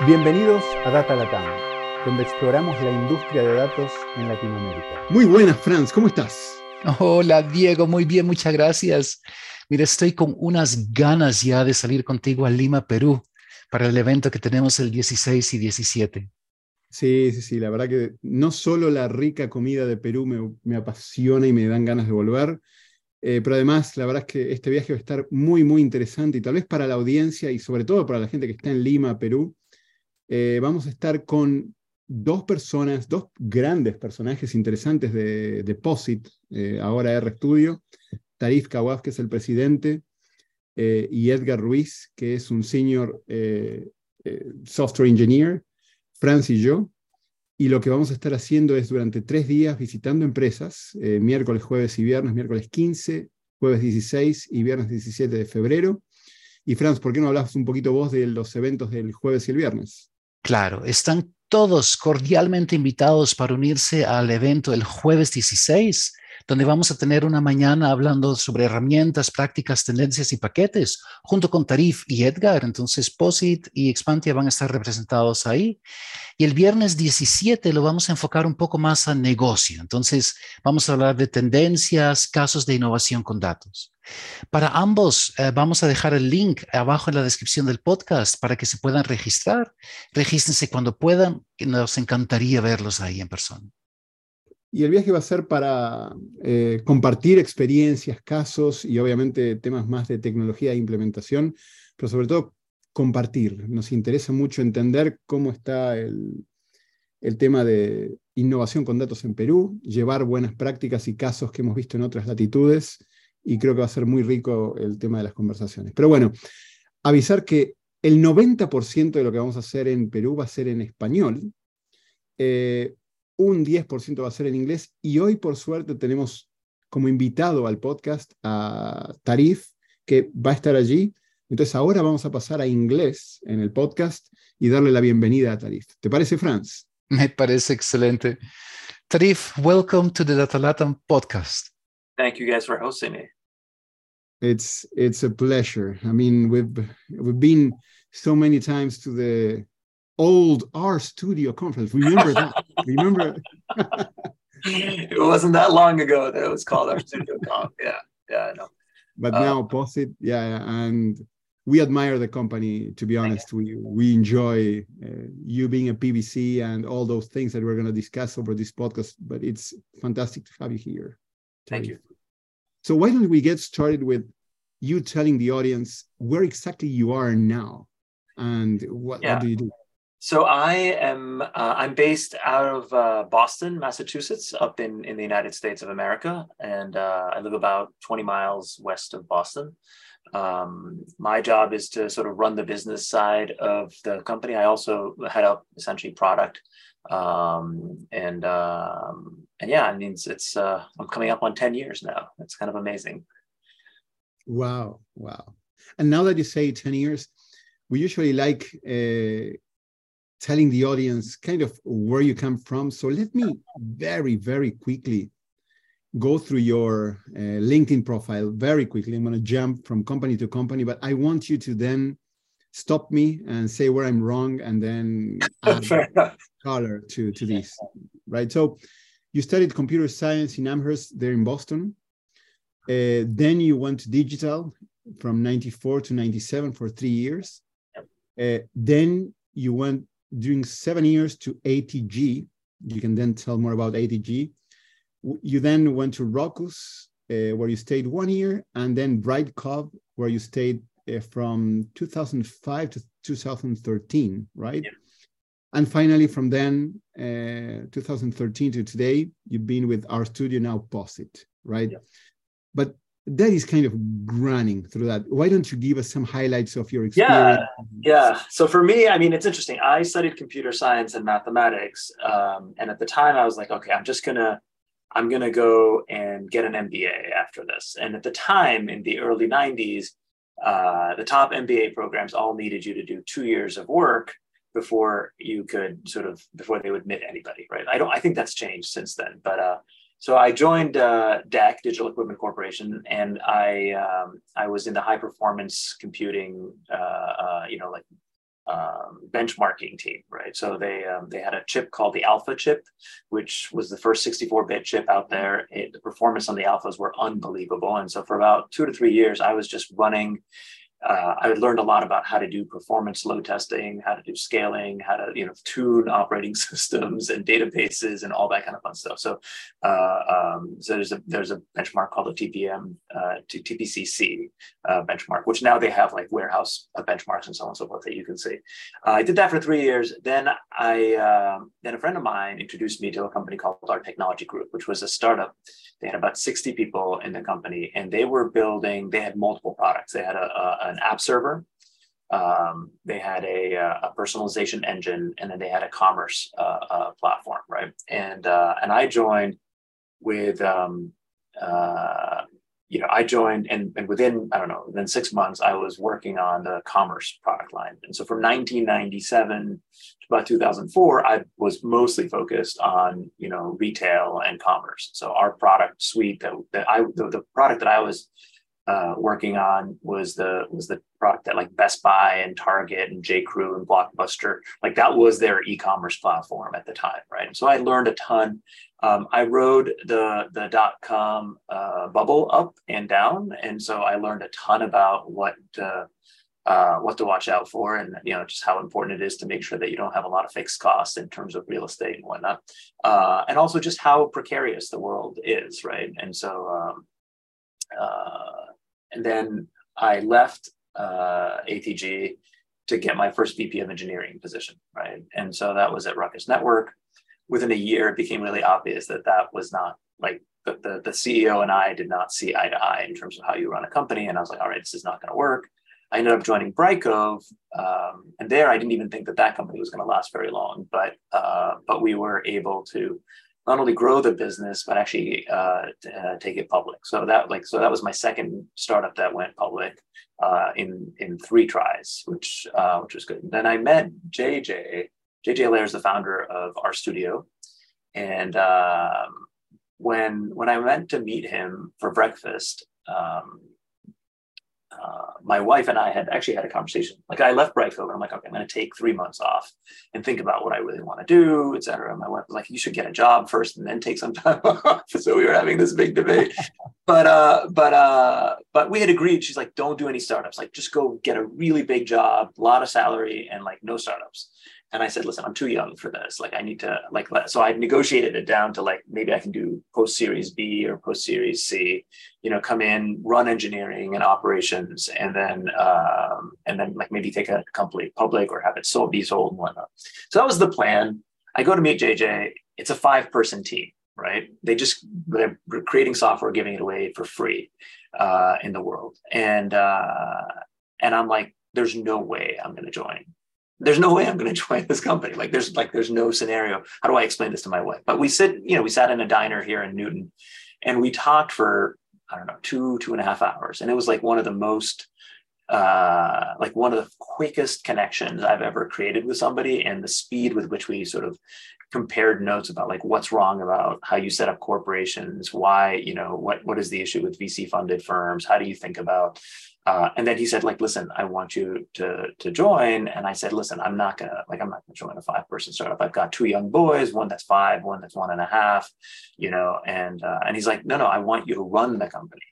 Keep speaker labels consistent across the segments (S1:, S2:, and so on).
S1: Bienvenidos a Data Latam, donde exploramos la industria de datos en Latinoamérica.
S2: Muy buenas, Franz, ¿cómo estás?
S3: Hola, Diego, muy bien, muchas gracias. Mira, estoy con unas ganas ya de salir contigo a Lima, Perú, para el evento que tenemos el 16 y 17.
S2: Sí, sí, sí, la verdad que no solo la rica comida de Perú me, me apasiona y me dan ganas de volver, eh, pero además la verdad es que este viaje va a estar muy, muy interesante y tal vez para la audiencia y sobre todo para la gente que está en Lima, Perú, eh, vamos a estar con dos personas, dos grandes personajes interesantes de Deposit, eh, ahora R Studio, Tarif Kawaf, que es el presidente, y Edgar Ruiz, que es un senior software engineer, Franz y yo. Y lo que vamos a estar haciendo es durante tres días visitando empresas, eh, miércoles, jueves y viernes, miércoles 15, jueves 16 y viernes 17 de febrero. Y Franz, ¿por qué no hablas un poquito vos de los eventos del jueves y el viernes?
S3: Claro, están todos cordialmente invitados para unirse al evento el jueves 16 donde vamos a tener una mañana hablando sobre herramientas, prácticas, tendencias y paquetes, junto con Tarif y Edgar. Entonces, POSIT y Expantia van a estar representados ahí. Y el viernes 17 lo vamos a enfocar un poco más a negocio. Entonces, vamos a hablar de tendencias, casos de innovación con datos. Para ambos, eh, vamos a dejar el link abajo en la descripción del podcast para que se puedan registrar. Regístrense cuando puedan, nos encantaría verlos ahí en persona.
S2: Y el viaje va a ser para eh, compartir experiencias, casos y obviamente temas más de tecnología e implementación, pero sobre todo compartir. Nos interesa mucho entender cómo está el, el tema de innovación con datos en Perú, llevar buenas prácticas y casos que hemos visto en otras latitudes, y creo que va a ser muy rico el tema de las conversaciones. Pero bueno, avisar que el 90% de lo que vamos a hacer en Perú va a ser en español. Eh, un 10% va a ser en inglés y hoy por suerte tenemos como invitado al podcast a Tarif, que va a estar allí. Entonces ahora vamos a pasar a inglés en el podcast y darle la bienvenida a Tarif. ¿Te parece, Franz?
S3: Me parece excelente. Tarif, welcome to the Datalatam podcast.
S4: Thank you guys for hosting me.
S2: It's it's a pleasure. I mean, we've we've been so many times to the old RStudio conference. Remember that? Remember?
S4: it wasn't that long ago that it was called RStudio Conf. Yeah, yeah, I know.
S2: But uh, now POSIT, yeah, and we admire the company. To be honest, we we enjoy uh, you being a PBC and all those things that we're going to discuss over this podcast. But it's fantastic to have you here.
S4: Thank you.
S2: So why don't we get started with you telling the audience where exactly you are now and what, yeah. what do you do?
S4: So I am uh, I'm based out of uh, Boston, Massachusetts, up in in the United States of America, and uh, I live about 20 miles west of Boston. Um, my job is to sort of run the business side of the company. I also head up essentially product, um, and um, and yeah, I mean it's, it's uh, I'm coming up on 10 years now. It's kind of amazing.
S2: Wow, wow! And now that you say 10 years, we usually like uh, telling the audience kind of where you come from. So let me very, very quickly go through your uh, LinkedIn profile very quickly. I'm going to jump from company to company, but I want you to then stop me and say where I'm wrong and then add color to, to this, right? So you studied computer science in Amherst there in Boston. Uh, then you went to digital from 94 to 97 for three years. Uh, then you went during seven years to ATG. You can then tell more about ATG. You then went to Ruckus, uh, where you stayed one year, and then Brightcove, where you stayed uh, from 2005 to 2013, right? Yeah. And finally, from then, uh, 2013 to today, you've been with RStudio now, Posit, right? Yeah. But that is kind of running through that. Why don't you give us some highlights of your experience?
S4: Yeah, yeah. So for me, I mean, it's interesting. I studied computer science and mathematics, um, and at the time, I was like, okay, I'm just gonna, I'm gonna go and get an MBA after this. And at the time, in the early '90s, uh, the top MBA programs all needed you to do two years of work before you could sort of before they would admit anybody, right? I don't. I think that's changed since then, but. Uh, so I joined uh, Digital Equipment Corporation, and I um, I was in the high performance computing, uh, uh, you know, like um, benchmarking team, right? So they um, they had a chip called the Alpha chip, which was the first 64-bit chip out there. It, the performance on the Alphas were unbelievable, and so for about two to three years, I was just running uh, I learned a lot about how to do performance load testing, how to do scaling, how to you know tune operating systems and databases and all that kind of fun stuff. So, uh, um, so there's a there's a benchmark called the TPM uh, to TPCC uh, benchmark, which now they have like warehouse uh, benchmarks and so on and so forth that you can see. Uh, I did that for three years. Then I um, then a friend of mine introduced me to a company called Art Technology Group, which was a startup. They had about 60 people in the company, and they were building. They had multiple products. They had a, a an app server. Um, they had a, a, personalization engine, and then they had a commerce uh, uh, platform, right? And uh, and I joined with um, uh, you know I joined, and and within I don't know within six months I was working on the commerce product line. And so from 1997 to about 2004, I was mostly focused on you know retail and commerce. So our product suite that, that I the, the product that I was uh, working on was the was the product that like Best Buy and Target and J Crew and Blockbuster like that was their e-commerce platform at the time, right? And so I learned a ton. Um, I rode the the dot com uh, bubble up and down, and so I learned a ton about what. Uh, uh, what to watch out for, and you know just how important it is to make sure that you don't have a lot of fixed costs in terms of real estate and whatnot, uh, and also just how precarious the world is, right? And so um, uh, and then I left uh, ATG to get my first VP of engineering position, right? And so that was at Ruckus Network. Within a year, it became really obvious that that was not like the, the, the CEO and I did not see eye to eye in terms of how you run a company. And I was like, all right, this is not going to work. I ended up joining Brightcove, um, and there I didn't even think that that company was going to last very long. But uh, but we were able to not only grow the business but actually uh, uh, take it public. So that like so that was my second startup that went public uh, in in three tries, which uh, which was good. And then I met JJ. JJ Allaire is the founder of RStudio, and um, when when I went to meet him for breakfast. Um, uh, my wife and I had actually had a conversation. Like I left Brightcove and I'm like, okay, I'm going to take three months off and think about what I really want to do, et cetera. And my wife was like, you should get a job first and then take some time off. so we were having this big debate. but uh, but uh, but we had agreed. She's like, don't do any startups. Like just go get a really big job, a lot of salary, and like no startups. And I said, listen, I'm too young for this. Like, I need to like, so I negotiated it down to like, maybe I can do post series B or post series C, you know, come in, run engineering and operations, and then, um, and then like maybe take a company public or have it sold, be sold and whatnot. So that was the plan. I go to meet JJ. It's a five person team, right? They just, they're creating software, giving it away for free uh, in the world. And, uh, and I'm like, there's no way I'm going to join there's no way I'm going to join this company. Like there's like there's no scenario. How do I explain this to my wife? But we sit, you know, we sat in a diner here in Newton, and we talked for I don't know two two and a half hours, and it was like one of the most uh, like one of the quickest connections I've ever created with somebody, and the speed with which we sort of compared notes about like what's wrong about how you set up corporations, why you know what what is the issue with VC funded firms, how do you think about uh, and then he said, like, listen, I want you to to join. And I said, listen, I'm not gonna like I'm not gonna join a five person startup. I've got two young boys, one that's five, one that's one and a half, you know. And uh, and he's like, no, no, I want you to run the company,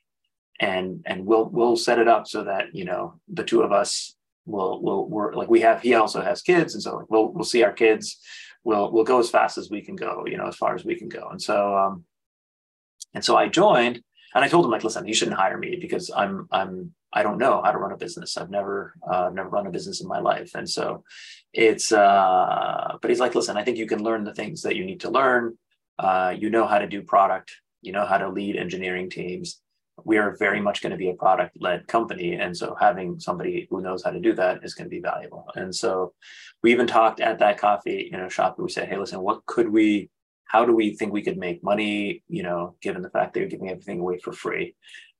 S4: and and we'll we'll set it up so that you know the two of us will will work. Like we have, he also has kids, and so like, we'll we'll see our kids. We'll we'll go as fast as we can go, you know, as far as we can go. And so um, and so I joined, and I told him like, listen, you shouldn't hire me because I'm I'm I don't know how to run a business. I've never uh, never run a business in my life, and so it's. Uh, but he's like, listen, I think you can learn the things that you need to learn. Uh, you know how to do product. You know how to lead engineering teams. We are very much going to be a product led company, and so having somebody who knows how to do that is going to be valuable. And so we even talked at that coffee, you know, shop. We said, hey, listen, what could we how do we think we could make money you know given the fact that you're giving everything away for free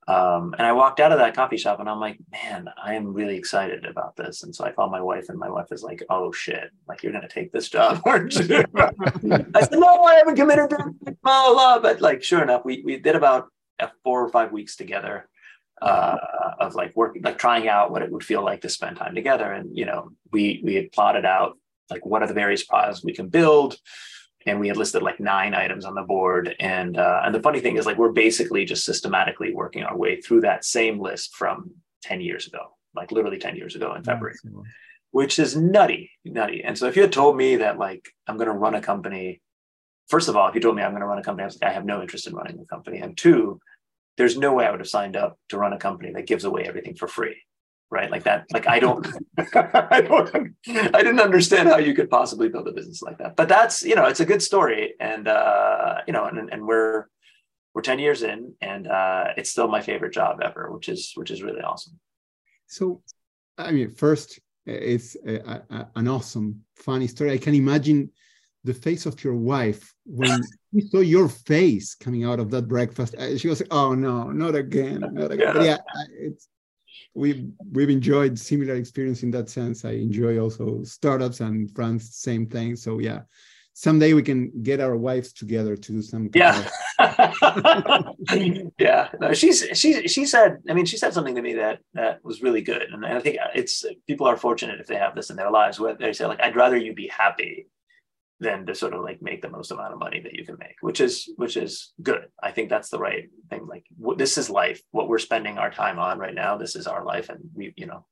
S4: um, and I walked out of that coffee shop and I'm like, man, I am really excited about this. And so I called my wife, and my wife is like, oh shit, like you're gonna take this job, aren't you? I said, no, I haven't committed to blah, blah, blah. But like, sure enough, we we did about four or five weeks together. uh, of like working, like trying out what it would feel like to spend time together. And you know, we we had plotted out like what are the various products we can build, and we had listed like nine items on the board. And uh, and the funny thing is, like we're basically just systematically working our way through that same list from ten years ago, like literally ten years ago in February. Which is nutty, nutty. And so if you had told me that like I'm going to run a company first of all, if you told me I'm going to run a company, I was like, I have no interest in running a company. And two, there's no way I would have signed up to run a company that gives away everything for free. Right. Like that. Like I don't, I don't, I didn't understand how you could possibly build a business like that. But that's, you know, it's a good story. And, uh, you know, and, and we're, we're 10 years in and uh, it's still my favorite job ever, which is, which is really awesome.
S2: So, I mean, first, it's a, a, an awesome, funny story. I can imagine the face of your wife when we saw your face coming out of that breakfast. Uh, she was like, "Oh no, not again, not again." Yeah, yeah it's we we've enjoyed similar experience in that sense. I enjoy also startups and Franz, same thing. So yeah, someday we can get our wives together to do some.
S4: Yeah, yeah. No, she's she she said. I mean, she said something to me that that was really good, and I think it's people are fortunate if they have this in their lives. Where they say like, "I'd rather you be happy." Than to sort of like make the most amount of money that you can make which is which is good i think that's the right thing like w- this is life what we're spending our time on right now this is our life and we you know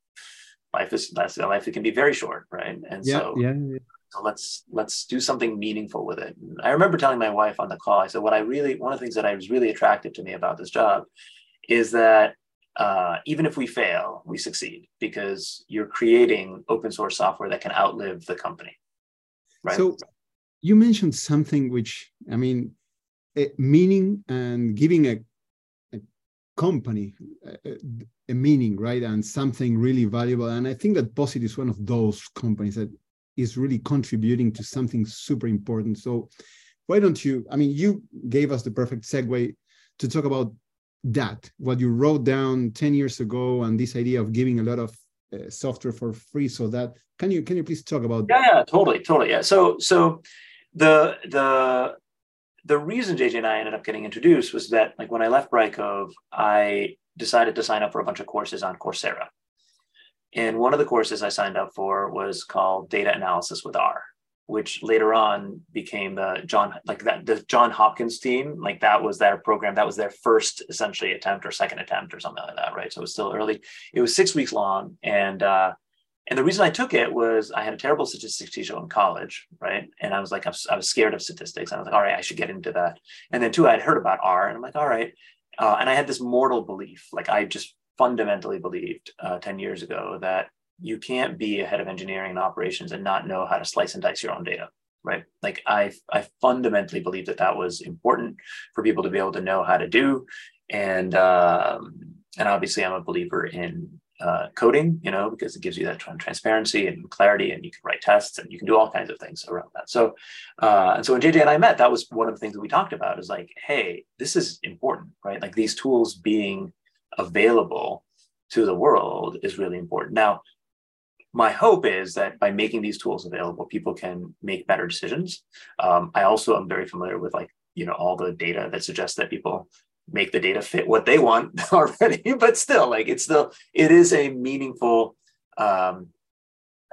S4: life is that's life that can be very short right and
S2: yeah,
S4: so
S2: yeah, yeah.
S4: so let's let's do something meaningful with it and i remember telling my wife on the call i said what i really one of the things that i was really attracted to me about this job is that uh, even if we fail, we succeed because you're creating open source software that can outlive the company.
S2: Right. So you mentioned something which i mean meaning and giving a, a company a, a, meaning right? And something really valuable. And i think that Posit is one of those companies that is really contributing to something super important. So why don't you i mean you gave us the perfect segue to talk about that what you wrote down 10 years ago and this idea of giving a lot of uh, software for free so that can you can you please talk about
S4: yeah, yeah totally totally yeah. So so the the the reason JJ and I ended up getting introduced was that like when I left Brightcove, I decided to sign up for a bunch of courses on Coursera. And one of the courses I signed up for was called Data Analysis with R, which later on became the John like that the John Hopkins team. Like that was their program. That was their first essentially attempt or second attempt or something like that, right? So it was still early. It was six weeks long, and uh, and the reason I took it was I had a terrible statistics teacher in college, right? And I was like, I was, I scared of statistics. I was like, all right, I should get into that. And then two, I'd heard about R, and I'm like, all right. Uh, and I had this mortal belief, like I just fundamentally believed uh, 10 years ago that you can't be a head of engineering and operations and not know how to slice and dice your own data right like i i fundamentally believe that that was important for people to be able to know how to do and um, and obviously i'm a believer in uh, coding, you know, because it gives you that transparency and clarity, and you can write tests and you can do all kinds of things around that. So, uh, and so when JJ and I met, that was one of the things that we talked about is like, hey, this is important, right? Like these tools being available to the world is really important. Now, my hope is that by making these tools available, people can make better decisions. Um, I also am very familiar with like you know all the data that suggests that people make the data fit what they want already but still like it's still it is a meaningful um,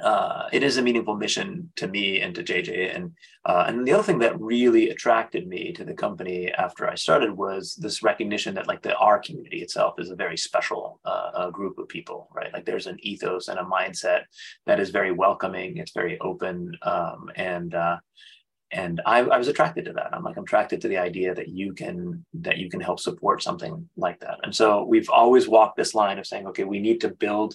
S4: uh, it is a meaningful mission to me and to JJ. And uh, and the other thing that really attracted me to the company after I started was this recognition that like the R community itself is a very special uh, group of people, right? Like there's an ethos and a mindset that is very welcoming. It's very open, um, and uh, and I, I, was attracted to that. I'm like I'm attracted to the idea that you can that you can help support something like that. And so we've always walked this line of saying, okay, we need to build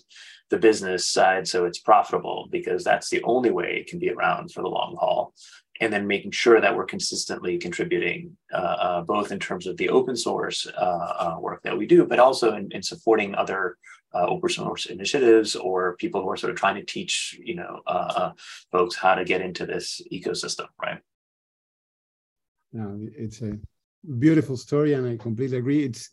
S4: the business side so it's profitable because that's the only way it can be around for the long haul. And then making sure that we're consistently contributing, uh, uh, both in terms of the open source uh, uh work that we do, but also in, in supporting other uh, open source initiatives or people who are sort of trying to teach you know uh, folks how to get into this ecosystem right?
S2: No it's a beautiful story and i completely agree. It's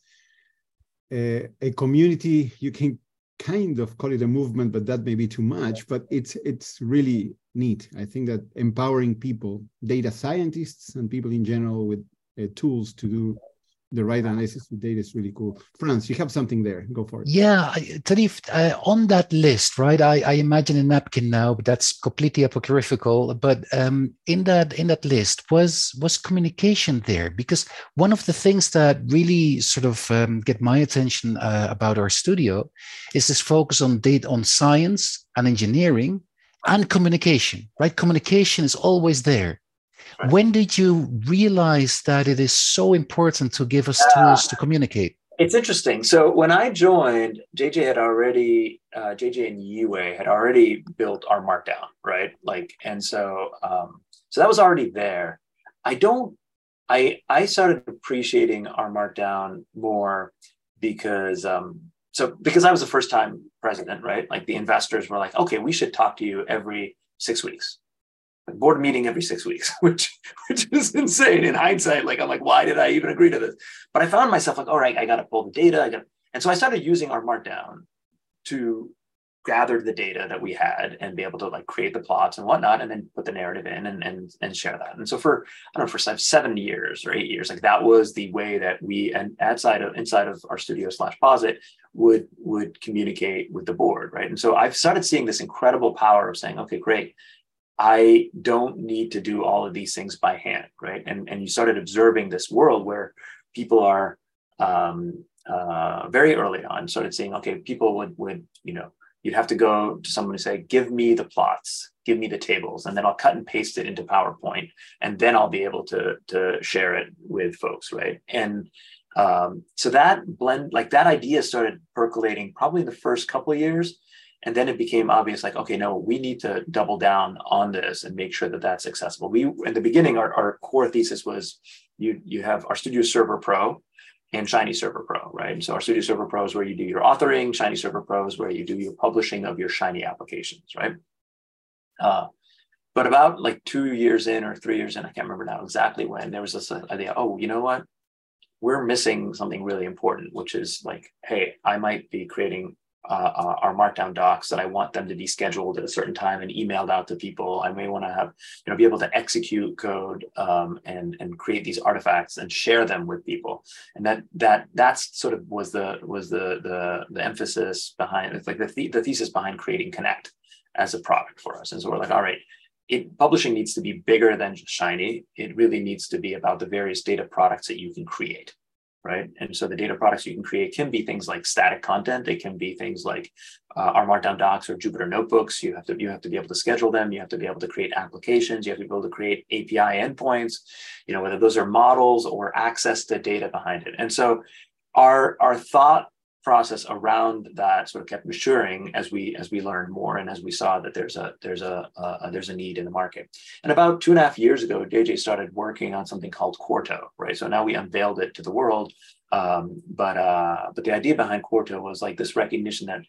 S2: a, a community you can kind of call it a movement but that may be too much but it's it's really neat i think that empowering people data scientists and people in general with uh, tools to do the right analysis with data is really cool. Franz, you have something there. Go for it.
S3: Yeah, Tareef, uh, on that list, right? I, I imagine a napkin now, but that's completely apocryphal. But um, in that in that list was was communication there because one of the things that really sort of um, get my attention uh, about RStudio is this focus on data on science and engineering and communication. Right, communication is always there Right. When did you realize that it is so important to give us uh, tools to communicate?
S4: It's interesting. So when I joined, JJ had already, uh, JJ and Yihui had already built R Markdown, right? Like, and so, um, so that was already there. I don't, I, I started appreciating R Markdown more because, um, so because I was the first time president, right? Like the investors were like, okay, we should talk to you every six weeks board meeting every six weeks, which which is insane in hindsight. Like I'm like, why did I even agree to this? But I found myself like, all right, I got to pull the data. I got, and so I started using R Markdown to gather the data that we had and be able to like create the plots and whatnot, and then put the narrative in and and and share that. And so for I don't know for seven years or eight years, like that was the way that we and outside of inside of RStudio slash posit would would communicate with the board, right? And so I've started seeing this incredible power of saying, okay, great I don't need to do all of these things by hand, right? And and you started observing this world where people are um, uh, very early on started saying, okay, people would would you know you'd have to go to someone and say, give me the plots, give me the tables, and then I'll cut and paste it into PowerPoint, and then I'll be able to to share it with folks, right? And um, so that blend, like that idea, started percolating probably in the first couple years and then it became obvious like okay no we need to double down on this and make sure that that's accessible. We in the beginning our, our core thesis was you you have RStudio server pro and shiny server pro right? And so RStudio server pro is where you do your authoring shiny server pro is where you do your publishing of your shiny applications right? Uh, but about like two years in or three years in i can't remember now exactly when there was this idea oh you know what? We're missing something really important which is like hey i might be creating uh, uh, R Markdown docs that I want them to be scheduled at a certain time and emailed out to people. I may want to have, you know, be able to execute code um, and and create these artifacts and share them with people. And that that that's sort of was the was the the the emphasis behind it's like the the, the thesis behind creating Connect as a product for us. And so we're like, all right, it, publishing needs to be bigger than just Shiny. It really needs to be about the various data products that you can create right? And so the data products you can create can be things like static content. They can be things like uh, R Markdown docs or Jupyter notebooks. You have to you have to be able to schedule them. You have to be able to create applications. You have to be able to create API endpoints. You know whether those are models or access the data behind it. And so our our thought process around that sort of kept maturing as we as we learned more and as we saw that there's a there's a, there's a need in the market. And about two and a half years ago jj started working on something called quarto right? So now we unveiled it to the world. Um, but uh, but the idea behind quarto was like this recognition that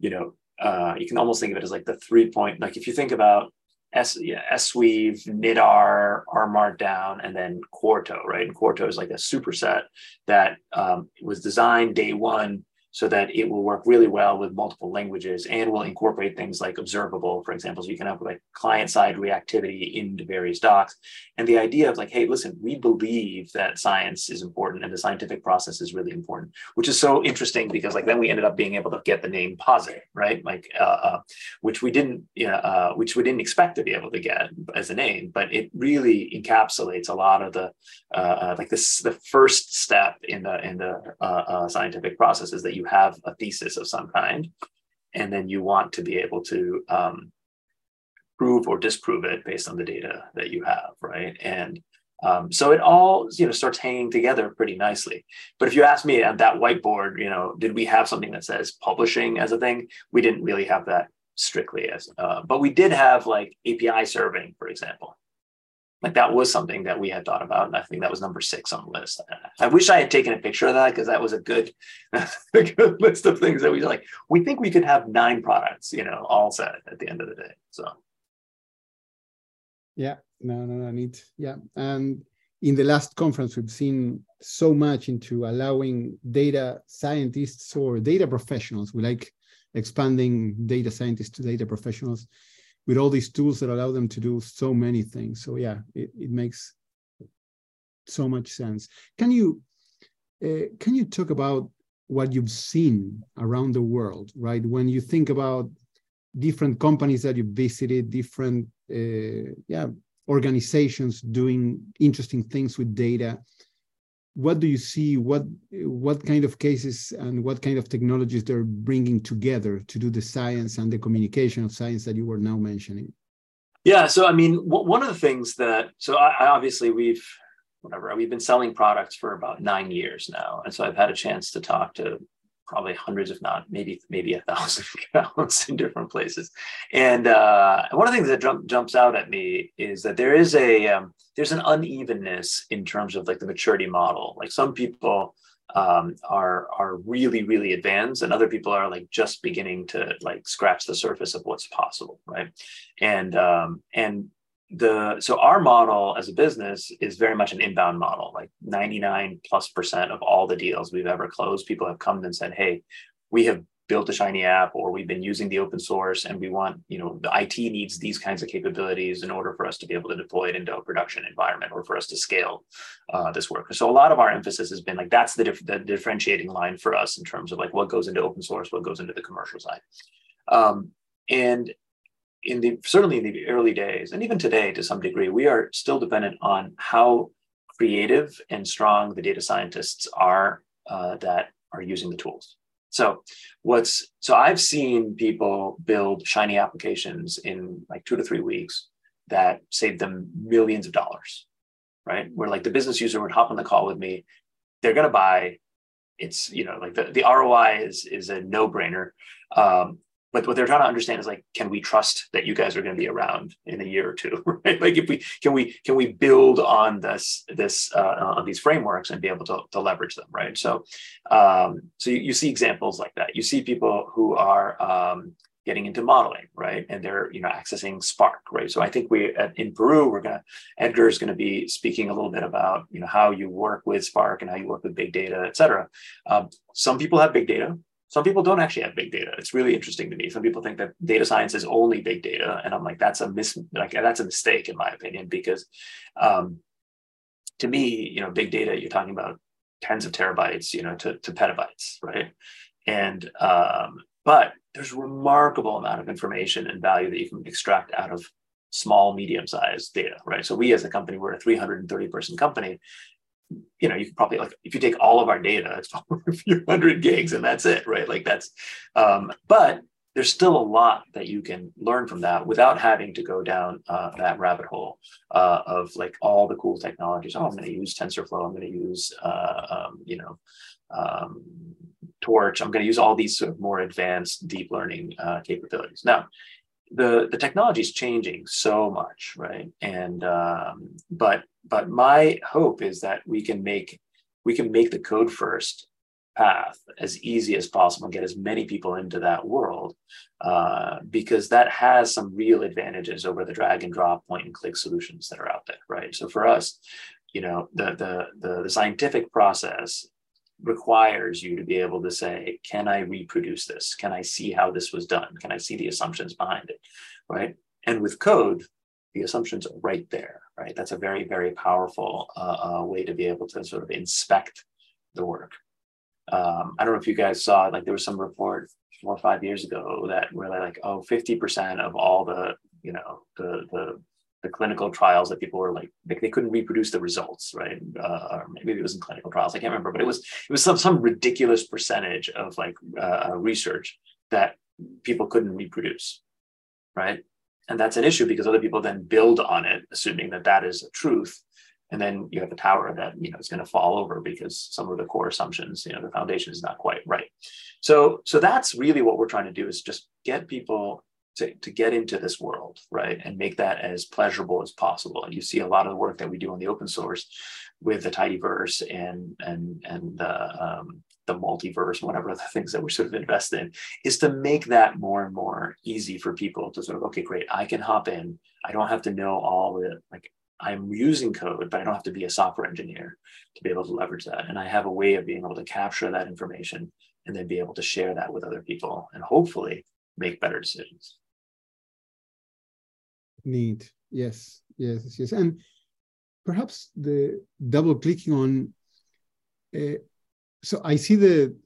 S4: you know uh, you can almost think of it as like the three point like if you think about S, yeah, Sweave, knitr, R Markdown, and then Quarto, right? And Quarto is like a superset that um, was designed day one so that it will work really well with multiple languages and will incorporate things like observable, for example, so you can have like client-side reactivity into various docs. And the idea of like, hey, listen, we believe that science is important and the scientific process is really important, which is so interesting because like then we ended up being able to get the name Posit, right? Like, uh, uh, which we didn't, you know, uh, which we didn't expect to be able to get as a name, but it really encapsulates a lot of the uh, uh, like this the first step in the in the uh, scientific process is that you you have a thesis of some kind, and then you want to be able to um, prove or disprove it based on the data that you have, right? And um, so it all you know starts hanging together pretty nicely. But if you ask me at that whiteboard, you know, did we have something that says publishing as a thing? We didn't really have that strictly as, uh, but we did have like API serving, for example like that was something that we had thought about and i think that was number six on the list. I wish i had taken a picture of that because that was a good, a good list of things that we like we think we could have nine products you know all set at the end of the day so.
S2: Yeah. No no no need yeah and in the last conference we've seen so much into allowing data scientists or data professionals we like expanding data scientists to data professionals with all these tools that allow them to do so many things. So yeah, it, it makes so much sense. Can you uh, can you talk about what you've seen around the world, right? When you think about different companies that you visited, different uh, yeah organizations doing interesting things with data. What do you see? What what kind of cases and what kind of technologies they're bringing together to do the science and the communication of science that you were now mentioning?
S4: Yeah, so I mean, one of the things that so I, obviously we've whatever we've been selling products for about nine years now, and so I've had a chance to talk to probably hundreds, if not maybe maybe a thousand accounts in different places. And uh, one of the things that jump, jumps out at me is that there is a um, there's an unevenness in terms of like the maturity model. Like some people um, are are really really advanced, and other people are like just beginning to like scratch the surface of what's possible, right? And um, and the so our model as a business is very much an inbound model. Like 99 plus percent of all the deals we've ever closed people have come and said hey we have built a shiny app or we've been using the open source and we want you know the it needs these kinds of capabilities in order for us to be able to deploy it into a production environment or for us to scale uh, this work. So a lot of our emphasis has been like that's the, dif- the differentiating line for us in terms of like what goes into open source what goes into the commercial side. Um, and in the certainly in the early days and even today to some degree we are still dependent on how creative and strong the data scientists are uh, that are using the tools. So what's so i've seen people build shiny applications in like two to three weeks that save them millions of dollars right? Where like the business user would hop on the call with me they're going to buy it's you know like the, the roi is is a no-brainer. Um, but what they're trying to understand is like can we trust that you guys are going to be around in a year or two right? Like if we can we can we build on this this uh, on these frameworks and be able to, to leverage them right? So um, so you, you see examples like that. You see people who are um, getting into modeling right? And they're you know accessing spark right? So i think we in peru we're going to edgar is going to be speaking a little bit about you know how you work with spark and how you work with big data et cetera. Um, some people have big data some people don't actually have big data. It's really interesting to me. Some people think that data science is only big data, and I'm like, that's a mis like that's a mistake in my opinion because, um, to me, you know, big data you're talking about tens of terabytes, you know, to, to petabytes, right? And um, but there's remarkable amount of information and value that you can extract out of small, medium-sized data, right? So we as a company, we're a 330 person company, you know, you could probably like if you take all of our data, it's a few hundred gigs, and that's it, right? Like that's, um, but there's still a lot that you can learn from that without having to go down uh, that rabbit hole uh, of like all the cool technologies. Oh, I'm going to use TensorFlow. I'm going to use, uh, um, you know, um, Torch. I'm going to use all these sort of more advanced deep learning uh, capabilities. Now, the the technology is changing so much, right? And um, but but my hope is that we can make we can make the code first path as easy as possible and get as many people into that world uh, because that has some real advantages over the drag and drop point and click solutions that are out there right so for us you know the the the, the scientific process requires you to be able to say, can I reproduce this? Can I see how this was done? Can I see the assumptions behind it? Right. And with code, the assumptions right there. Right. That's a very, very powerful uh, uh, way to be able to sort of inspect the work. Um, I don't know if you guys saw, like, there was some report four or five years ago that were like, oh, 50% of all the, you know, the, the the clinical trials that people were like they, they couldn't reproduce the results right uh, or maybe it was in clinical trials i can't remember but it was it was some some ridiculous percentage of like uh, uh, research that people couldn't reproduce right and that's an issue because other people then build on it assuming that that is a truth. And then you have a tower that you know is going to fall over because some of the core assumptions you know the foundation is not quite right. So so that's really what we're trying to do is just get people to, to get into this world, right, and make that as pleasurable as possible. And you see a lot of the work that we do on the open source with the tidyverse and and and the um, the multiverse, whatever the things that we're sort of invest in, is to make that more and more easy for people to sort of okay, great, I can hop in. I don't have to know all the like I'm using code, but I don't have to be a software engineer to be able to leverage that. And I have a way of being able to capture that information and then be able to share that with other people and hopefully make better decisions.
S2: Neat. Yes, yes, yes. And perhaps the double clicking on uh, so I see the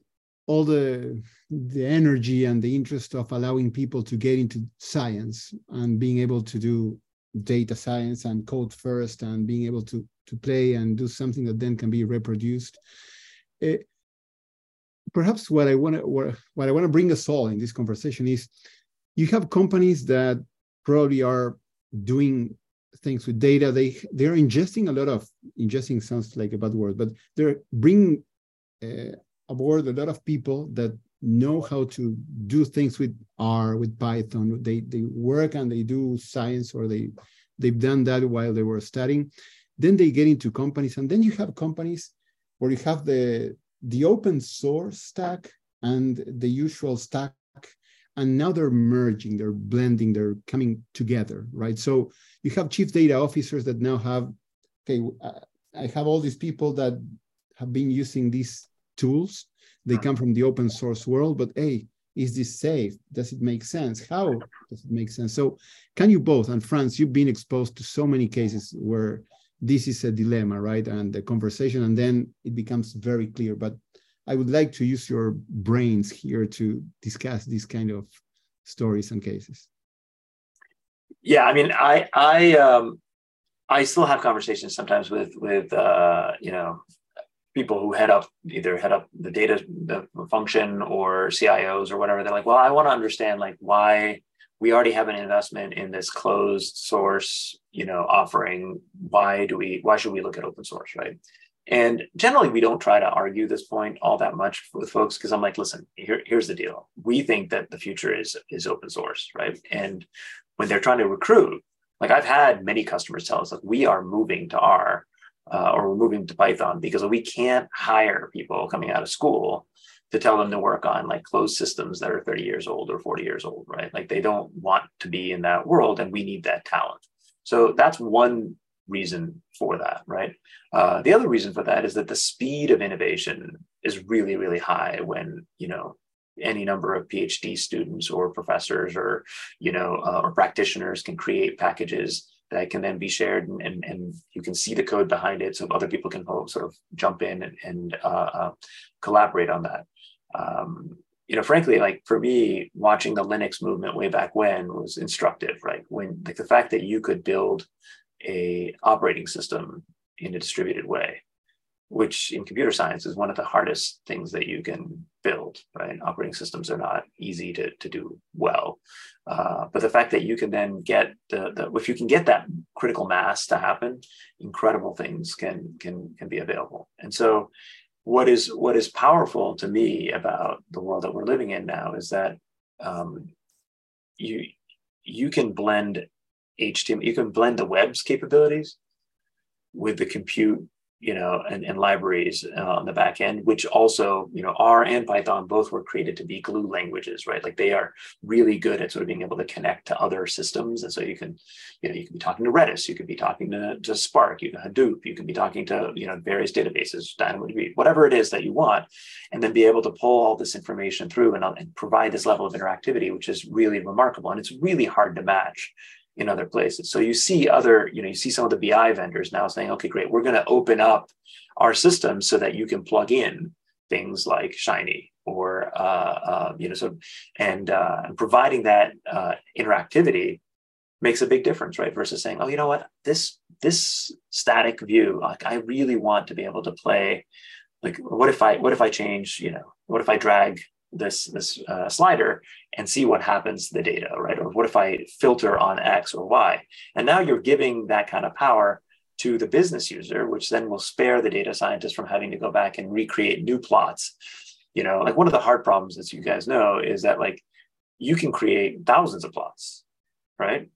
S2: all the the energy and the interest of allowing people to get into science and being able to do data science and code first and being able to to play and do something that then can be reproduced. It, eh, perhaps what I want to what, what I want to bring us all in this conversation is you have companies that probably are doing things with data. They they're ingesting a lot of ingesting sounds like a bad word, but they're bringing uh, aboard a lot of people that know how to do things with R, with Python. They they work and they do science, or they they've done that while they were studying. Then they get into companies, and then you have companies where you have the the open source stack and the usual stack, and now they're merging, they're blending, they're coming together, right? So you have chief data officers that now have, okay, I have all these people that have been using these tools. They come from the open source world, but hey, is this safe? Does it make sense? How does it make sense? So can you both, and Franz, you've been exposed to so many cases where this is a dilemma, right? And the conversation, and then it becomes very clear. But I would like to use your brains here to discuss these kind of stories and cases.
S4: Yeah, I mean, I I um, I still have conversations sometimes with with uh, you know people who head up either head up the data the function or CIOs or whatever. They're like, well, I want to understand like why we already have an investment in this closed source you know offering. Why do we why should we look at open source right? And generally we don't try to argue this point all that much with folks because i'm like listen here, here's the deal. We think that the future is is open source right? And when they're trying to recruit like i've had many customers tell us like we are moving to r uh, or we're moving to python because we can't hire people coming out of school to tell them to work on like closed systems that are 30 years old or 40 years old, right? Like they don't want to be in that world and we need that talent. So that's one reason for that, right? Uh, the other reason for that is that the speed of innovation is really, really high when, you know, any number of PhD students or professors or, you know, uh, or practitioners can create packages that can then be shared and, and, and, you can see the code behind it so other people can sort of jump in and, and uh, uh, collaborate on that um, you know, frankly, like for me, watching the Linux movement way back when was instructive, right? When like the fact that you could build a operating system in a distributed way, which in computer science is one of the hardest things that you can build, right? Operating systems are not easy to, to do well. Uh, but the fact that you can then get the, the if you can get that critical mass to happen, incredible things can can can be available. And so what is what is powerful to me about the world that we're living in now is that um, you you can blend HTML, you can blend the web's capabilities with the compute you know, and, and libraries uh, on the back end, which also, you know, R and Python both were created to be glue languages, right? Like they are really good at sort of being able to connect to other systems. And so you can, you know, you can be talking to Redis, you could be talking to, to Spark, you can Hadoop, you can be talking to, you know, various databases, DynamoDB, whatever it is that you want, and then be able to pull all this information through and, and provide this level of interactivity, which is really remarkable. And it's really hard to match in other places. So you see other, you know, you see some of the BI vendors now saying, okay, great, we're going to open up our system so that you can plug in things like Shiny or, uh, uh, you know, so, and, uh, providing that uh, interactivity makes a big difference, right? Versus saying, oh, you know what, this, this static view, like I really want to be able to play, like, what if I, what if I change, you know, what if I drag this this uh, slider and see what happens to the data, right? Or what if I filter on X or Y? And now you're giving that kind of power to the business user, which then will spare the data scientist from having to go back and recreate new plots. You know, like one of the hard problems, as you guys know, is that like you can create thousands of plots, right?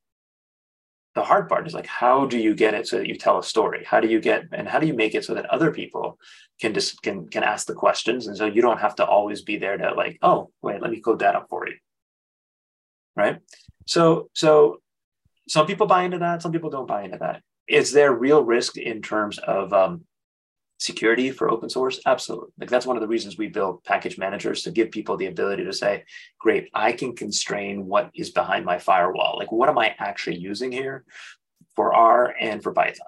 S4: The hard part is like how do you get it so that you tell a story? How do you get and how do you make it so that other people can just can can ask the questions? And so you don't have to always be there to like oh wait let me code that up for you. Right? So so some people buy into that some people don't buy into that. Is there real risk in terms of um, security for open source absolutely like that's one of the reasons we build package managers to give people the ability to say great i can constrain what is behind my firewall like what am i actually using here for r and for python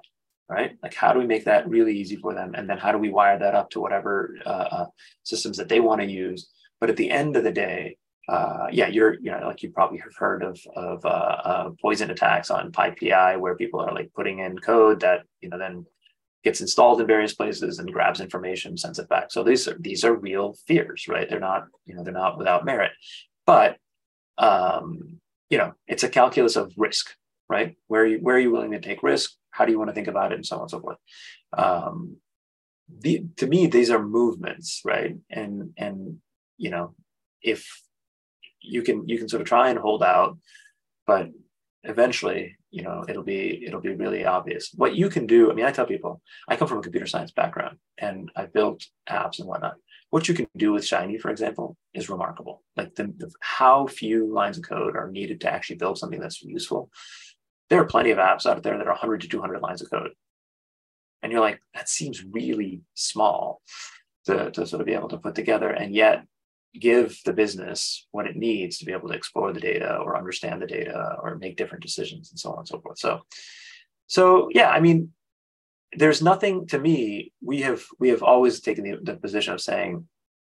S4: right? Like, how do we make that really easy for them? And then how do we wire that up to whatever uh, uh, systems that they want to use? But at the end of the day, uh, yeah, you're, you know, like you probably have heard of, of uh, uh, poison attacks on PyPI where people are like putting in code that, you know, then gets installed in various places and grabs information, sends it back. So these are, these are real fears, right? They're not, you know, they're not without merit, but, um, you know, it's a calculus of risk, right? Where are you, where are you willing to take risk? How do you want to think about it and so on and so forth. Um, the, to me, these are movements, right? And, and, you know, if you can you can sort of try and hold out, but eventually, you know, it'll be it'll be really obvious. What you can do, I mean, I tell people, I come from a computer science background and I built apps and whatnot. What you can do with Shiny, for example, is remarkable. Like the, the how few lines of code are needed to actually build something that's useful. There are plenty of apps out there that are 100 to 200 lines of code. And you're like, that seems really small to, to sort of be able to put together. And yet give the business what it needs to be able to explore the data or understand the data or make different decisions and so on and so forth. So, so yeah, I mean, there's nothing to me. We have we have always taken the, the position of saying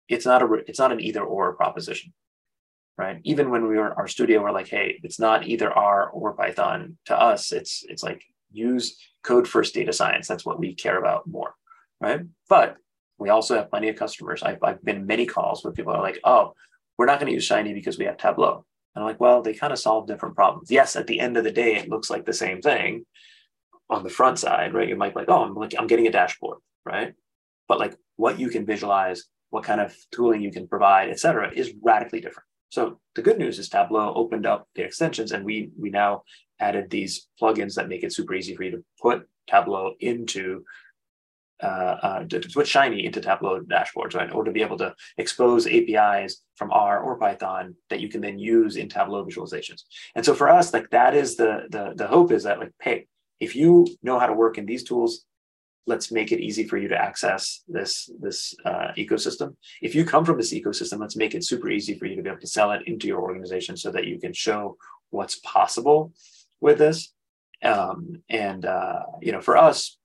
S4: it's not a it's not an either or proposition, right? Even when we were in RStudio, we're like, hey, it's not either R or Python. To us, it's it's like use code first data science. That's what we care about more, right? But we also have plenty of customers. I've, I've been many calls where people are like, oh, we're not going to use Shiny because we have Tableau. And I'm like, well, they kind of solve different problems. Yes, at the end of the day, it looks like the same thing on the front side, right? You might be like, oh, I'm like, I'm getting a dashboard, right? But like what you can visualize, what kind of tooling you can provide, et cetera, is radically different. So the good news is Tableau opened up the extensions and we we now added these plugins that make it super easy for you to put Tableau into uh, uh, to, to put Shiny into Tableau dashboards, right? Or to be able to expose APIs from R or Python that you can then use in Tableau visualizations. And so for us, like that is the the the hope is that like, hey, if you know how to work in these tools, let's make it easy for you to access this this uh, ecosystem. If you come from this ecosystem, let's make it super easy for you to be able to sell it into your organization so that you can show what's possible with this. Um, and uh, you know, for us,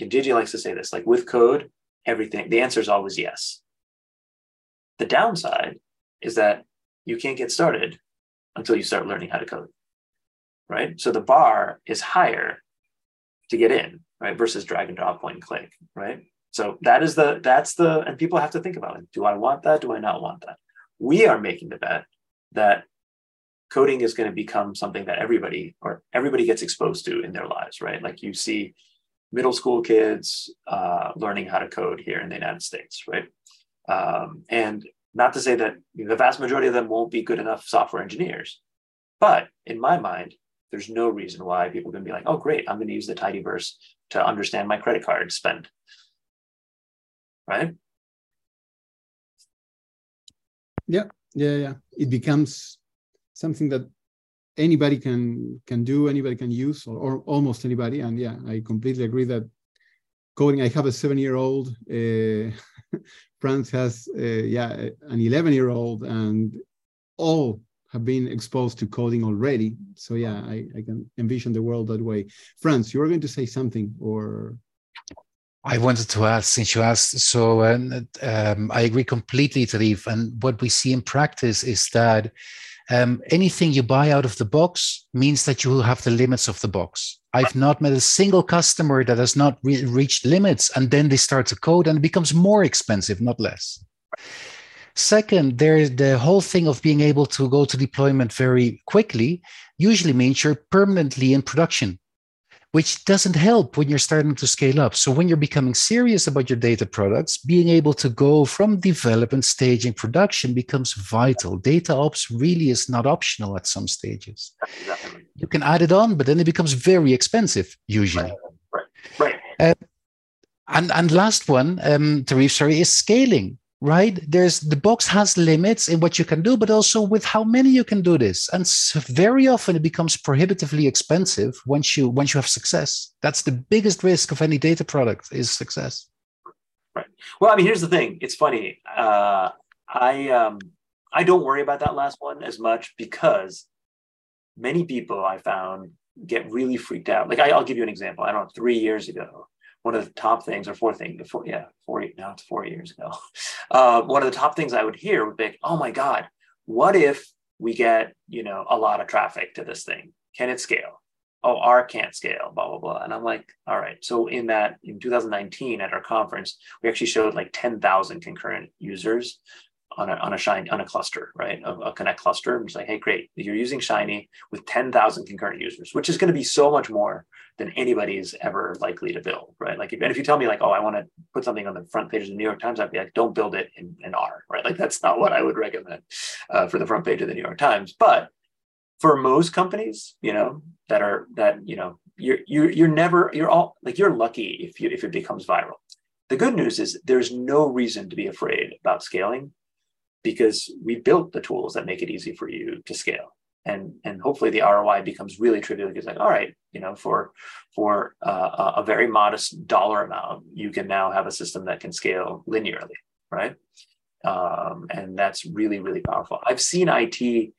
S4: JJ likes to say this like with code, everything, the answer is always yes. The downside is that you can't get started until you start learning how to code, right? So the bar is higher to get in, right? Versus drag and drop, point and click, right? So that is the, that's the, and people have to think about it. Do I want that? Do I not want that? We are making the bet that coding is going to become something that everybody or everybody gets exposed to in their lives, right? Like you see middle school kids uh, learning how to code here in the United States, right? Um, and not to say that the vast majority of them won't be good enough software engineers, but in my mind, there's no reason why people can be like, oh, great, I'm going to use the tidyverse to understand my credit card spend, right?
S2: Yeah, yeah, yeah. It becomes something that anybody can can do, anybody can use, or, or almost anybody. And yeah, I completely agree that coding. I have a seven-year-old. Uh, Franz has uh, yeah an eleven-year-old, and all have been exposed to coding already. So yeah, I, I can envision the world that way. Franz you were going to say something, or
S3: I wanted to ask, since you asked, so um, I agree completely, Tareef. And what we see in practice is that um, anything you buy out of the box means that you will have the limits of the box. I've not met a single customer that has not re- reached limits and then they start to code and it becomes more expensive, not less. Second, there's the whole thing of being able to go to deployment very quickly usually means you're permanently in production which doesn't help when you're starting to scale up. So when you're becoming serious about your data products, being able to go from development stage in production becomes vital. Data ops really is not optional at some stages. Exactly. You can add it on, but then it becomes very expensive usually.
S4: Right. Right. right. Uh,
S3: and and last one, um, Tareef, sorry, is scaling right? There's the box has limits in what you can do but also with how many you can do this. And very often it becomes prohibitively expensive once you once you have success. That's the biggest risk of any data product is success.
S4: Right. Well i mean here's the thing. It's funny. Uh, i um i don't worry about that last one as much because many people i found get really freaked out. Like I, will give you an example. I don't know, three years ago, one of the top things, or four things, four, yeah, four, now it's four years ago. Uh, one of the top things I would hear would be, oh my God, what if we get, you know, a lot of traffic to this thing? Can it scale? Oh, R can't scale, blah, blah, blah. And I'm like, all right. So in that, in 2019 at our conference, we actually showed like 10,000 concurrent users on a, on a shine on a cluster, right? A, a connect cluster. And it's like, hey, great, you're using Shiny with 10,000 concurrent users, which is going to be so much more than anybody's ever likely to build, right? Like, if, and if you tell me like, oh, I want to put something on the front page of the New York Times, I'd be like, don't build it in, in R, right? Like, that's not what I would recommend uh, for the front page of the New York Times. But for most companies, you know, that are that you know, you're you're you're never you're all like you're lucky if you if it becomes viral. The good news is there's no reason to be afraid about scaling because we built the tools that make it easy for you to scale. And and hopefully the ROI becomes really trivial because like all right you know for for uh, a very modest dollar amount you can now have a system that can scale linearly right? Um, and that's really really powerful. I've seen IT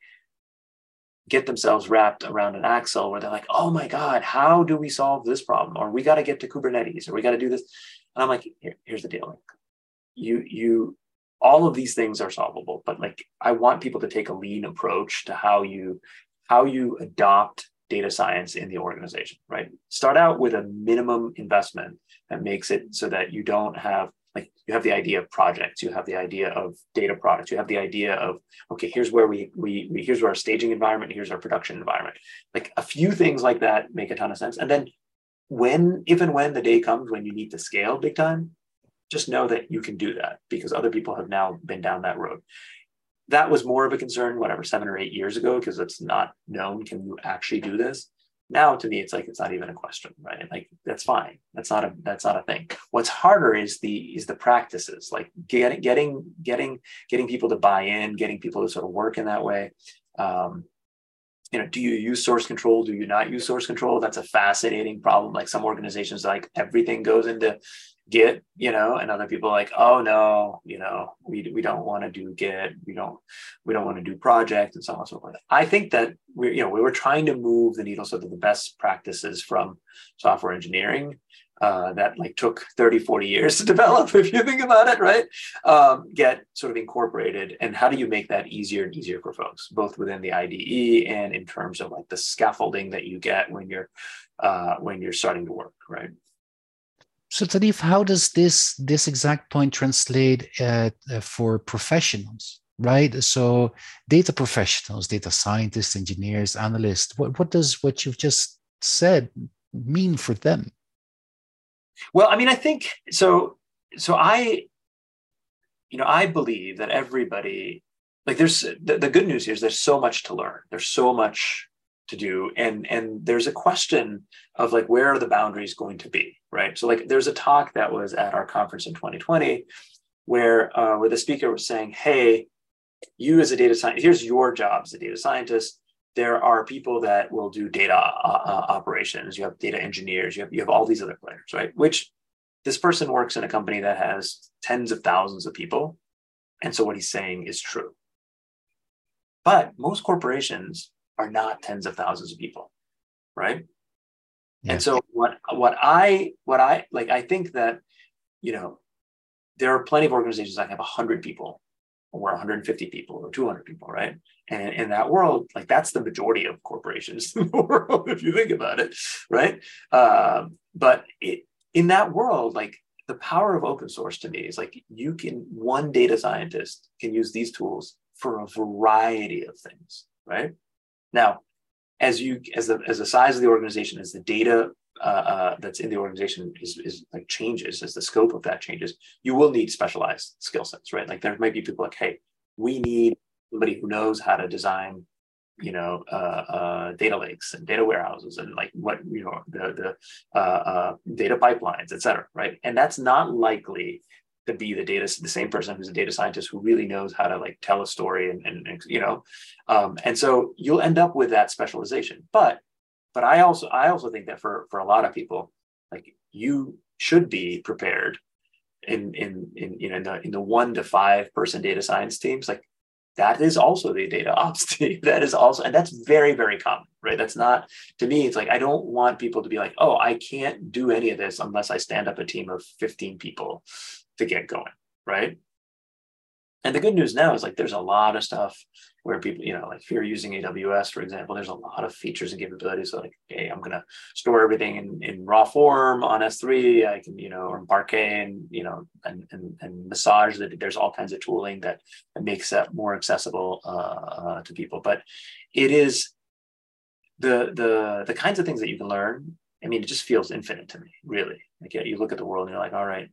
S4: get themselves wrapped around an axle where they're like oh my god how do we solve this problem? Or we got to get to Kubernetes or we got to do this. And I'm like Here, here's the deal. You you all of these things are solvable but like i want people to take a lean approach to how you how you adopt data science in the organization right? Start out with a minimum investment that makes it so that you don't have like you have the idea of projects you have the idea of data products you have the idea of okay here's where we we, we here's where our staging environment here's our production environment. Like a few things like that make a ton of sense. And then when if and when the day comes when you need to scale big time just know that you can do that because other people have now been down that road. That was more of a concern, whatever, seven or eight years ago, because it's not known. Can you actually do this? Now, to me, it's like it's not even a question, right? Like that's fine. That's not a that's not a thing. What's harder is the is the practices, like getting getting getting getting people to buy in, getting people to sort of work in that way. Um, you know, do you use source control? Do you not use source control? That's a fascinating problem. Like some organizations, like everything goes into Git, you know, and other people like, oh no, you know, we, we don't want to do Git, we don't we don't want to do project and so on and so forth. I think that we you know we were trying to move the needle so that the best practices from software engineering uh, that like took 30, 40 years to develop, if you think about it, right? Um, get sort of incorporated. And how do you make that easier and easier for folks, both within the IDE and in terms of like the scaffolding that you get when you're uh, when you're starting to work, right?
S3: So, Tareef, how does this this exact point translate uh, uh, for professionals, right? So, data professionals, data scientists, engineers, analysts. What what does what you've just said mean for them?
S4: Well, I mean, I think so. So, I, you know, I believe that everybody, like, there's the, the good news here is there's so much to learn. There's so much to do. And and there's a question of like where are the boundaries going to be right? So like there's a talk that was at our conference in 2020 where uh, where the speaker was saying hey you as a data scientist here's your job as a data scientist. There are people that will do data uh, uh, operations. You have data engineers. You have you have all these other players right? Which this person works in a company that has tens of thousands of people. And so what he's saying is true. But most corporations are not tens of thousands of people right? Yeah. and so what what i what i like i think that you know there are plenty of organizations that have 100 people or 150 people or 200 people right? And in that world like that's the majority of corporations in the world if you think about it right? Um, but it, in that world like the power of open source to me is like you can one data scientist can use these tools for a variety of things right now, as you as the as the size of the organization, as the data uh, uh, that's in the organization is, is like changes, as the scope of that changes, you will need specialized skill sets, right? Like there might be people like, hey, we need somebody who knows how to design, you know, uh, uh data lakes and data warehouses and like what you know the the uh, uh, data pipelines, et cetera, right? And that's not likely to be the data the same person who's a data scientist who really knows how to like tell a story and, and, and you know um, and so you'll end up with that specialization but but i also i also think that for for a lot of people like you should be prepared in in in you know in the, in the one to five person data science teams like that is also the data ops team that is also and that's very very common right? That's not to me. It's like I don't want people to be like, oh, I can't do any of this unless I stand up a team of 15 people to get going, right? And the good news now is like there's a lot of stuff where people, you know, like if you're using AWS, for example, there's a lot of features and capabilities. So like, hey, I'm gonna store everything in, in raw form on S3. I can, you know, or Parquet and you know, and and, and massage that there's all kinds of tooling that, makes that more accessible uh, uh, to people. But it is the the the kinds of things that you can learn. I mean, it just feels infinite to me, really. Like you look at the world and you're like, all right,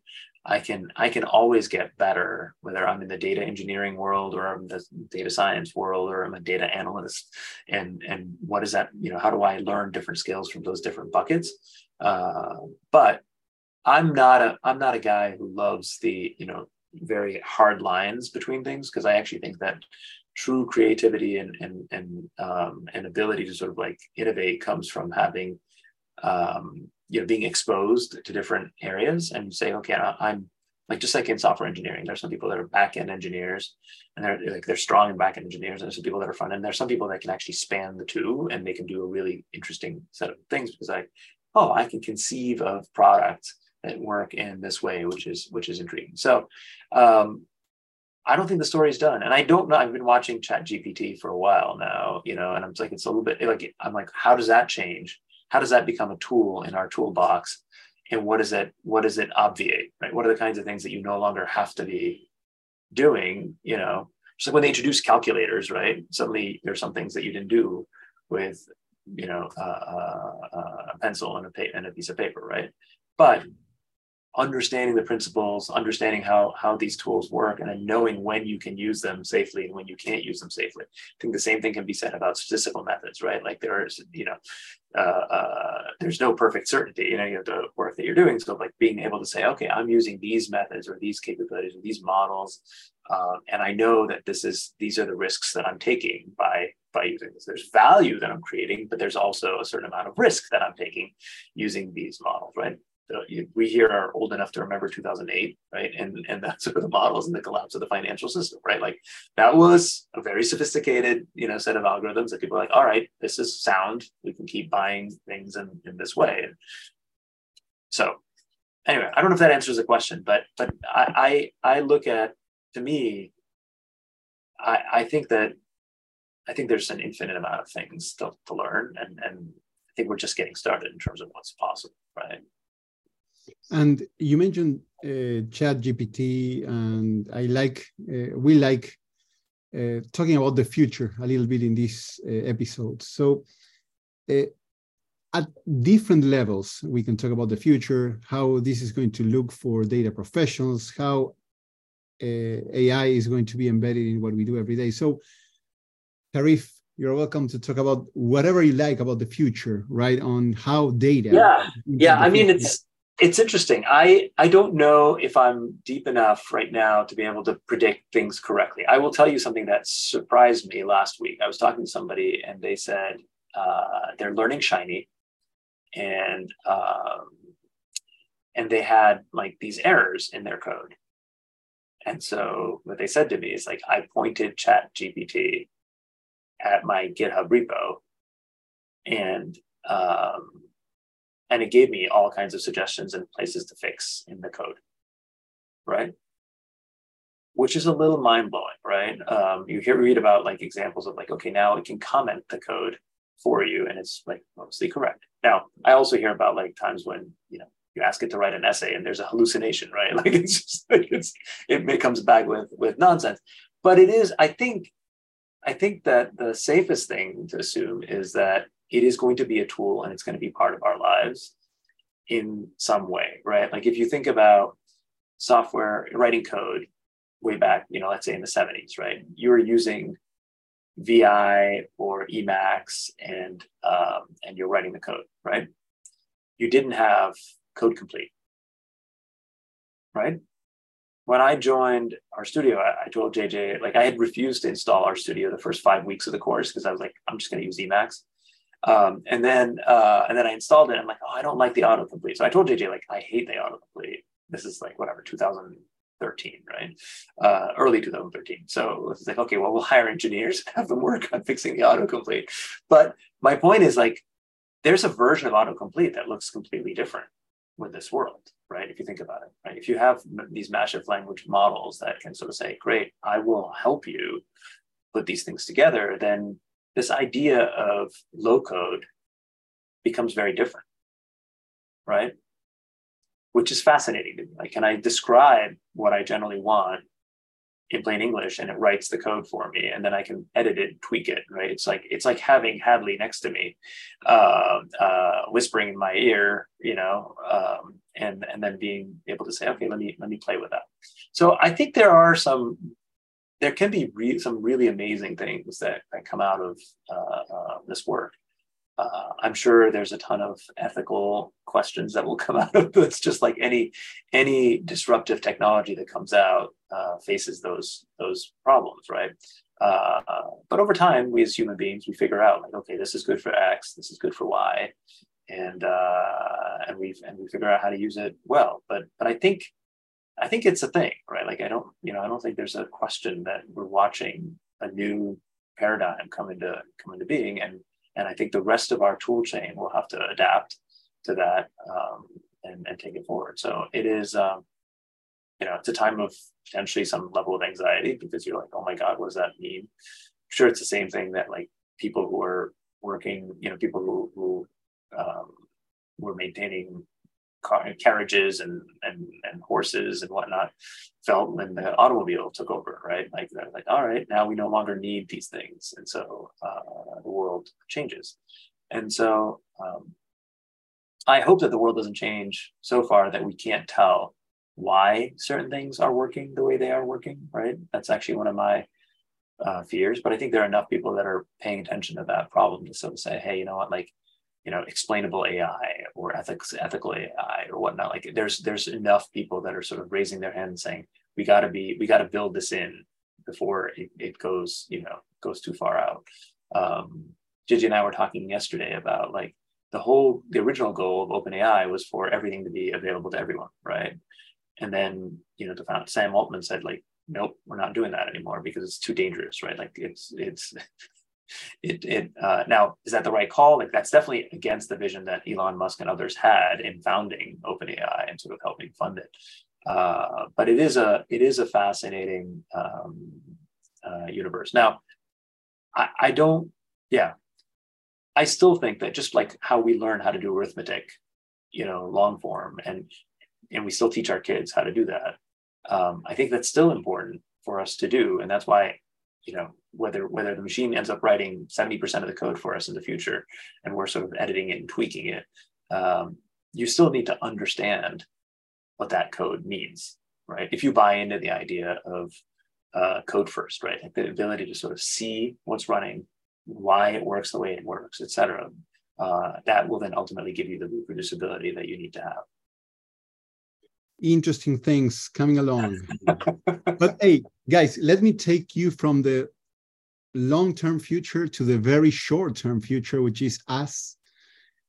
S4: I can I can always get better, whether I'm in the data engineering world or I'm the data science world or I'm a data analyst. And and what is that? You know, how do I learn different skills from those different buckets? Uh, but I'm not a I'm not a guy who loves the you know very hard lines between things because I actually think that true creativity and and and um, and ability to sort of like innovate comes from having um, you know being exposed to different areas and say okay i'm like just like in software engineering there's some people that are back-end engineers and they're like they're strong in back-end engineers and there's some people that are front end there's some people that can actually span the two and they can do a really interesting set of things because i oh i can conceive of products that work in this way which is which is intriguing so um, I don't think the story is done. And I don't know. I've been watching Chat GPT for a while now, you know, and I'm like, it's a little bit like, I'm like, how does that change? How does that become a tool in our toolbox? And what does it what does it obviate right? What are the kinds of things that you no longer have to be doing you know? Just like when they introduced calculators right? Suddenly there's some things that you didn't do with you know uh, uh, uh a pencil and a, pa- and a piece of paper right? But understanding the principles, understanding how how these tools work, and then knowing when you can use them safely and when you can't use them safely. I think the same thing can be said about statistical methods, right? Like there is, you know, uh, uh, there's no perfect certainty. You know, you have the work that you're doing. So like being able to say, okay, I'm using these methods or these capabilities or these models, um, and I know that this is these are the risks that I'm taking by by using this. There's value that I'm creating, but there's also a certain amount of risk that I'm taking using these models, right? We here are old enough to remember 2008, right? And and that's sort of the models and the collapse of the financial system, right? Like that was a very sophisticated, you know, set of algorithms that people are like, all right, this is sound. We can keep buying things in, in this way. So anyway, I don't know if that answers the question, but but I I, I look at to me, I, I think that I think there's an infinite amount of things to, to learn and and I think we're just getting started in terms of what's possible, right?
S2: And you mentioned uh, Chat GPT, and I like uh, we like uh, talking about the future a little bit in this uh, episode. So, uh, at different levels, we can talk about the future, how this is going to look for data professionals, how uh, AI is going to be embedded in what we do every day. So, Tareef, you're welcome to talk about whatever you like about the future, right? On how data.
S4: Yeah, yeah. I mean, it's it's interesting. I I don't know if I'm deep enough right now to be able to predict things correctly. I will tell you something that surprised me last week. I was talking to somebody and they said uh, they're learning Shiny, and um, and they had like these errors in their code. And so what they said to me is like I pointed Chat GPT at my GitHub repo, and um, and it gave me all kinds of suggestions and places to fix in the code right? Which is a little mind-blowing right? Um, you hear read about like examples of like okay now it can comment the code for you and it's like mostly correct. Now i also hear about like times when you know you ask it to write an essay and there's a hallucination right? Like it's just like it's it comes back with with nonsense. But it is i think i think that the safest thing to assume is that it is going to be a tool and it's going to be part of our lives in some way, right? Like if you think about software writing code way back, you know, let's say in the 70s, right? You were using VI or Emacs and um, and you're writing the code, right? You didn't have code complete, right? When I joined RStudio, I, I told JJ like I had refused to install RStudio the first five weeks of the course because I was like, I'm just going to use Emacs. Um, and then uh, and then I installed it. I'm like, oh, I don't like the autocomplete. So I told JJ like, I hate the autocomplete. This is like whatever 2013, right? Uh, early 2013. So it's like, okay, well, we'll hire engineers have them work on fixing the autocomplete. But my point is like, there's a version of autocomplete that looks completely different with this world, right? If you think about it, right? If you have these massive language models that can sort of say, great, I will help you put these things together, then this idea of low code becomes very different, right? Which is fascinating to me. Like, can I describe what I generally want in plain English and it writes the code for me and then I can edit it, tweak it, right? It's like it's like having Hadley next to me, uh, uh, whispering in my ear, you know, um, and and then being able to say, okay, let me let me play with that. So I think there are some, there can be re- some really amazing things that, that come out of uh, uh this work uh, I'm sure there's a ton of ethical questions that will come out of this. Just like any any disruptive technology that comes out uh, faces those those problems, right? Uh, but over time, we as human beings, we figure out like, okay, this is good for X, this is good for Y, and uh, and we and we figure out how to use it well. But but I think I think it's a thing, right? Like I don't you know I don't think there's a question that we're watching a new paradigm come into come into being and and I think the rest of our tool chain will have to adapt to that um, and, and take it forward. So it is, um, you know, it's a time of potentially some level of anxiety because you're like, oh my God, what does that mean? I'm sure it's the same thing that like people who are working, you know, people who, who um, were maintaining car, carriages and, and, and horses and whatnot felt when the automobile took over, right? Like they're like, all right, now we no longer need these things. And so uh, the world changes. And so um, I hope that the world doesn't change so far that we can't tell why certain things are working the way they are working, right? That's actually one of my uh, fears. But I think there are enough people that are paying attention to that problem to sort of say, hey, you know what, like you know explainable AI or ethics ethical AI or whatnot. Like there's there's enough people that are sort of raising their hand and saying we got to be we got to build this in before it, it goes you know goes too far out. Um, JJ and I were talking yesterday about like the whole the original goal of OpenAI was for everything to be available to everyone, right? And then you know the founder Sam Altman said like nope we're not doing that anymore because it's too dangerous right like it's it's it, it uh, now is that the right call? Like that's definitely against the vision that Elon Musk and others had in founding OpenAI and sort of helping fund it. Uh, but it is a it is a fascinating um, uh, universe. Now, I, I don't. Yeah, I still think that just like how we learn how to do arithmetic, you know, long form, and and we still teach our kids how to do that. Um, I think that's still important for us to do, and that's why you know whether whether the machine ends up writing 70% of the code for us in the future and we're sort of editing it and tweaking it um, you still need to understand what that code means right? If you buy into the idea of uh, code first right? Like the ability to sort of see what's running why it works the way it works etc uh, that will then ultimately give you the reproducibility that you need to have.
S2: Interesting things coming along. but hey, guys, let me take you from the long-term future to the very short-term future, which is us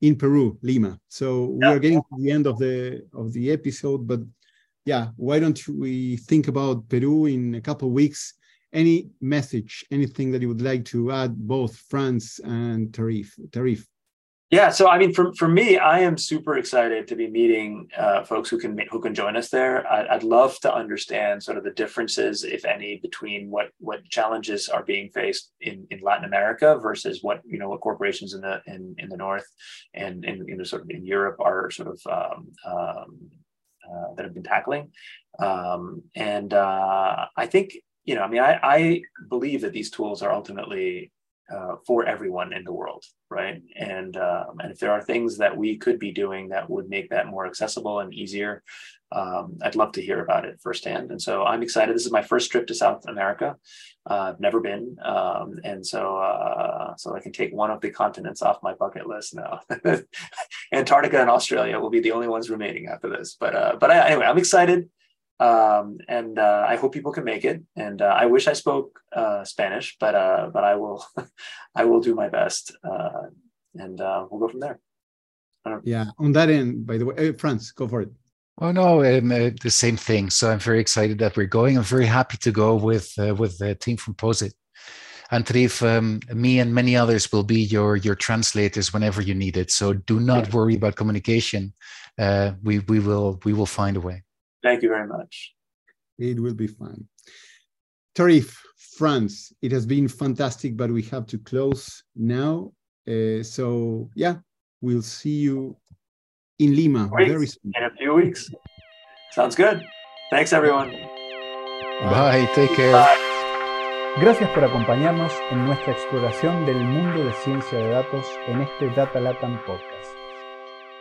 S2: in Peru, Lima. So we are getting to the end of the of the episode, but yeah, why don't we think about Peru in a couple of weeks? Any message, anything that you would like to add, both Franz and Tarif? Tareef.
S4: Yeah, so I mean, for, for me, I am super excited to be meeting uh, folks who can who can join us there. I, would love to understand sort of the differences, if any, between what what challenges are being faced in, in Latin America versus what you know what corporations in the in, in the north and in you know sort of in Europe are sort of um, um, uh, that have been tackling. Um, and uh, I think you know, I mean, I, I believe that these tools are ultimately uh, for everyone in the world, right? And um, and if there are things that we could be doing that would make that more accessible and easier, um, I'd love to hear about it firsthand. And so I'm excited. This is my first trip to South America. Uh, I've never been, um, and so uh, so I can take one of the continents off my bucket list now. Antarctica and Australia will be the only ones remaining after this. But uh, but I, anyway, I'm excited um, and uh, I hope people can make it. And uh, I wish I spoke uh, Spanish, but uh, but I will I will do my best, uh, and uh, we'll go from there.
S2: Yeah. On that end, by the way, Franz, go for it.
S3: Oh no, um, uh, the same thing. So I'm very excited that we're going. I'm very happy to go with uh, with the team from Posit. And Tareef, um, me and many others will be your your translators whenever you need it. So do not worry about communication. Uh, we we will we will find a way.
S4: Thank you very much.
S2: It will be fun. Tareef, Franz. it has been fantastic, but we have to close now. Uh, so yeah, we'll see you in Lima
S4: Great.
S2: very soon.
S4: In a few weeks. Sounds good. Thanks, everyone.
S3: Bye. Take care.
S4: Bye.
S1: Gracias por acompañarnos en nuestra exploración del mundo de ciencia de datos en este Data Latam Podcast.